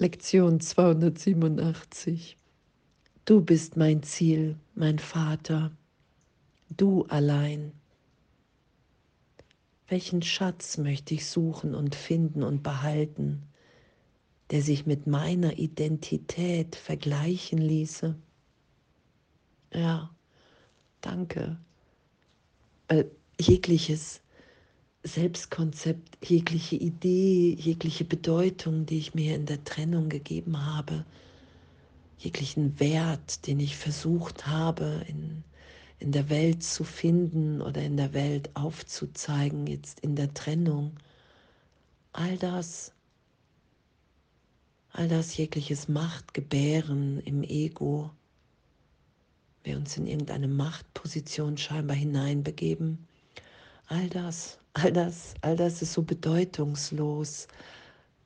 Lektion 287. Du bist mein Ziel, mein Vater, du allein. Welchen Schatz möchte ich suchen und finden und behalten, der sich mit meiner Identität vergleichen ließe? Ja, danke. Weil jegliches Selbstkonzept, jegliche Idee, jegliche Bedeutung, die ich mir in der Trennung gegeben habe, jeglichen Wert, den ich versucht habe in, in der Welt zu finden oder in der Welt aufzuzeigen, jetzt in der Trennung, all das, all das jegliches Machtgebären im Ego, wir uns in irgendeine Machtposition scheinbar hineinbegeben, all das All das, all das ist so bedeutungslos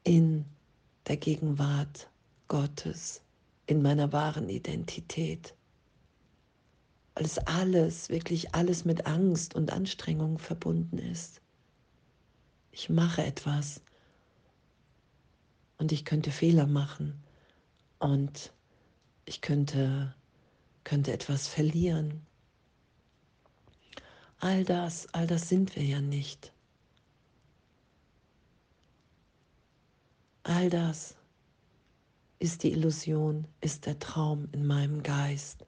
in der Gegenwart Gottes, in meiner wahren Identität. Weil es alles, wirklich alles mit Angst und Anstrengung verbunden ist. Ich mache etwas und ich könnte Fehler machen und ich könnte, könnte etwas verlieren. All das, all das sind wir ja nicht. All das ist die Illusion, ist der Traum in meinem Geist.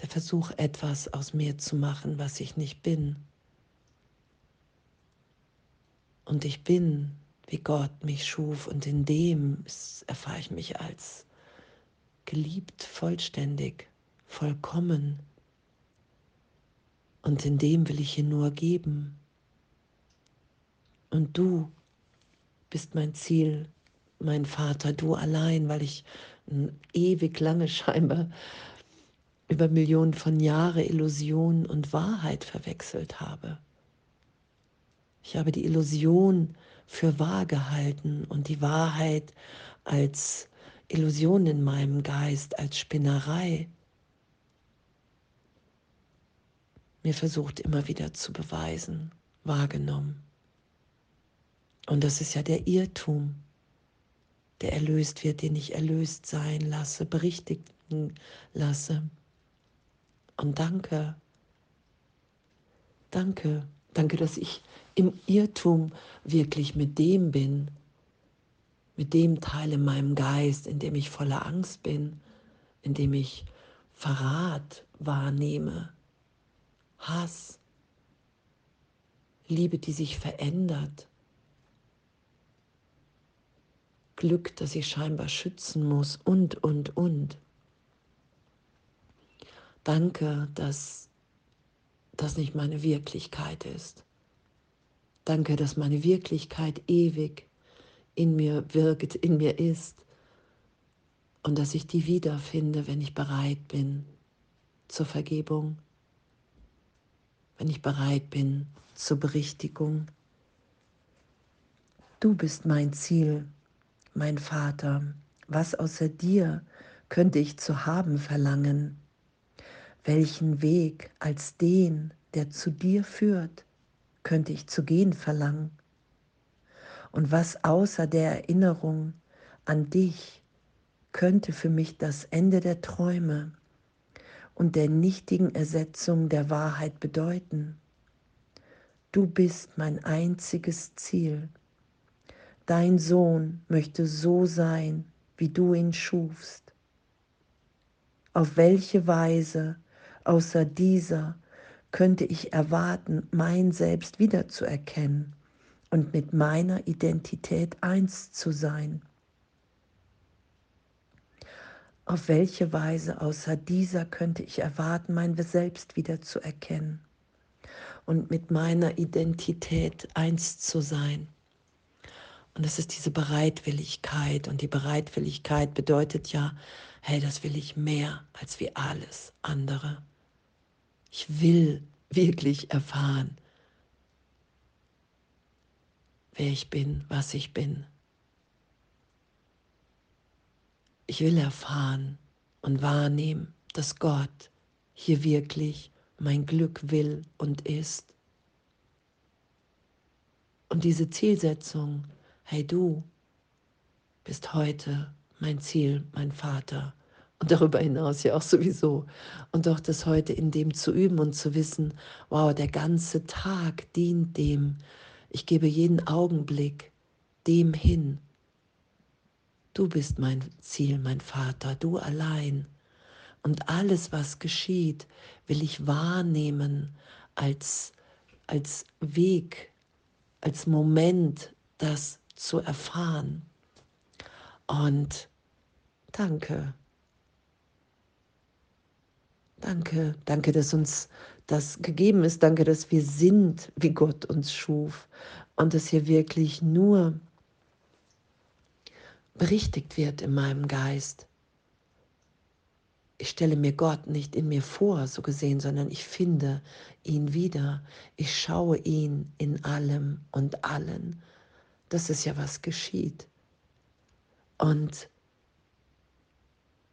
Der Versuch, etwas aus mir zu machen, was ich nicht bin. Und ich bin, wie Gott mich schuf, und in dem erfahre ich mich als geliebt, vollständig, vollkommen und in dem will ich hier nur geben. Und du bist mein Ziel, mein Vater, du allein, weil ich ewig lange scheinbar über Millionen von Jahren Illusion und Wahrheit verwechselt habe. Ich habe die Illusion für wahr gehalten und die Wahrheit als Illusion in meinem Geist, als Spinnerei. Mir versucht immer wieder zu beweisen, wahrgenommen. Und das ist ja der Irrtum, der erlöst wird, den ich erlöst sein lasse, berichtigen lasse. Und danke, danke, danke, dass ich im Irrtum wirklich mit dem bin, mit dem Teil in meinem Geist, in dem ich voller Angst bin, in dem ich Verrat wahrnehme, Hass, Liebe, die sich verändert, Glück, das ich scheinbar schützen muss und, und, und. Danke, dass das nicht meine Wirklichkeit ist. Danke, dass meine Wirklichkeit ewig in mir wirkt, in mir ist und dass ich die wiederfinde, wenn ich bereit bin zur Vergebung, wenn ich bereit bin zur Berichtigung. Du bist mein Ziel, mein Vater. Was außer dir könnte ich zu haben verlangen? Welchen Weg als den, der zu dir führt, könnte ich zu gehen verlangen? Und was außer der Erinnerung an dich könnte für mich das Ende der Träume, und der nichtigen Ersetzung der Wahrheit bedeuten. Du bist mein einziges Ziel. Dein Sohn möchte so sein, wie du ihn schufst. Auf welche Weise außer dieser könnte ich erwarten, mein Selbst wiederzuerkennen und mit meiner Identität eins zu sein? Auf welche Weise außer dieser könnte ich erwarten, mein Selbst wieder zu erkennen und mit meiner Identität eins zu sein? Und das ist diese Bereitwilligkeit. Und die Bereitwilligkeit bedeutet ja, hey, das will ich mehr als wie alles andere. Ich will wirklich erfahren, wer ich bin, was ich bin. Ich will erfahren und wahrnehmen, dass Gott hier wirklich mein Glück will und ist. Und diese Zielsetzung, hey du, bist heute mein Ziel, mein Vater. Und darüber hinaus ja auch sowieso. Und doch das heute in dem zu üben und zu wissen, wow, der ganze Tag dient dem. Ich gebe jeden Augenblick dem hin. Du bist mein Ziel, mein Vater, du allein. Und alles, was geschieht, will ich wahrnehmen als, als Weg, als Moment, das zu erfahren. Und danke. Danke, danke, dass uns das gegeben ist. Danke, dass wir sind, wie Gott uns schuf. Und dass hier wirklich nur berichtigt wird in meinem Geist. Ich stelle mir Gott nicht in mir vor, so gesehen, sondern ich finde ihn wieder. Ich schaue ihn in allem und allen. Das ist ja, was geschieht. Und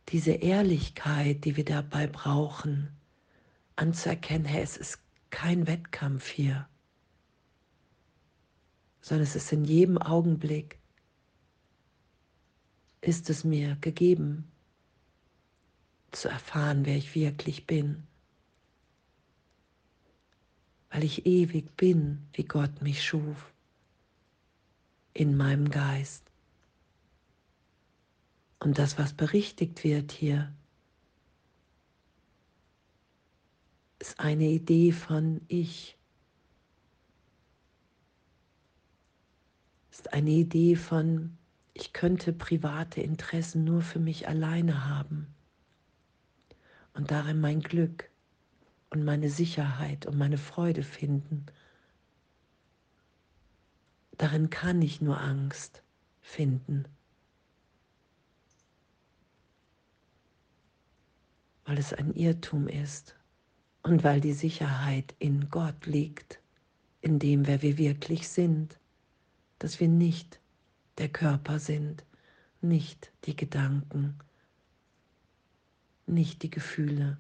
diese Ehrlichkeit, die wir dabei brauchen, anzuerkennen, hey, es ist kein Wettkampf hier, sondern es ist in jedem Augenblick, ist es mir gegeben, zu erfahren, wer ich wirklich bin, weil ich ewig bin, wie Gott mich schuf, in meinem Geist. Und das, was berichtigt wird hier, ist eine Idee von Ich. Ist eine Idee von, ich könnte private Interessen nur für mich alleine haben und darin mein Glück und meine Sicherheit und meine Freude finden. Darin kann ich nur Angst finden. weil es ein Irrtum ist und weil die Sicherheit in Gott liegt, in dem, wer wir wirklich sind, dass wir nicht der Körper sind, nicht die Gedanken, nicht die Gefühle,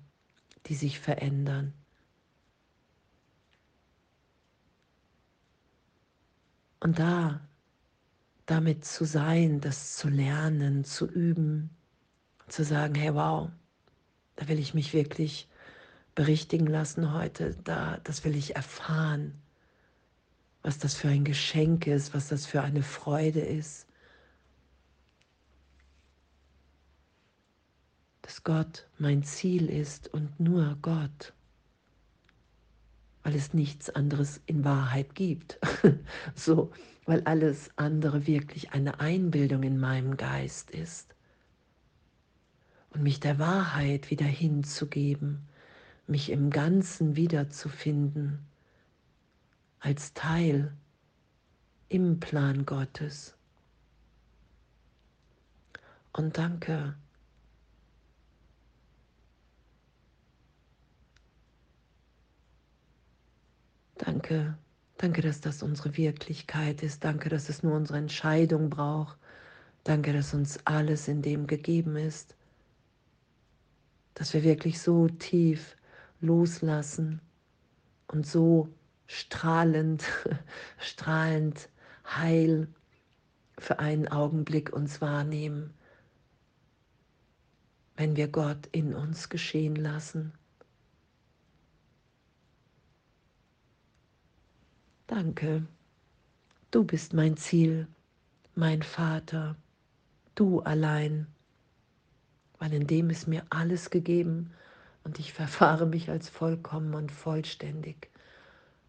die sich verändern. Und da damit zu sein, das zu lernen, zu üben, zu sagen, hey wow, da will ich mich wirklich berichtigen lassen heute. Da, das will ich erfahren, was das für ein Geschenk ist, was das für eine Freude ist. Dass Gott mein Ziel ist und nur Gott, weil es nichts anderes in Wahrheit gibt. so, weil alles andere wirklich eine Einbildung in meinem Geist ist und mich der Wahrheit wieder hinzugeben, mich im Ganzen wiederzufinden als Teil im Plan Gottes. Und danke. Danke, danke, dass das unsere Wirklichkeit ist. Danke, dass es nur unsere Entscheidung braucht. Danke, dass uns alles in dem gegeben ist dass wir wirklich so tief loslassen und so strahlend, strahlend heil für einen Augenblick uns wahrnehmen, wenn wir Gott in uns geschehen lassen. Danke, du bist mein Ziel, mein Vater, du allein weil in dem ist mir alles gegeben und ich verfahre mich als vollkommen und vollständig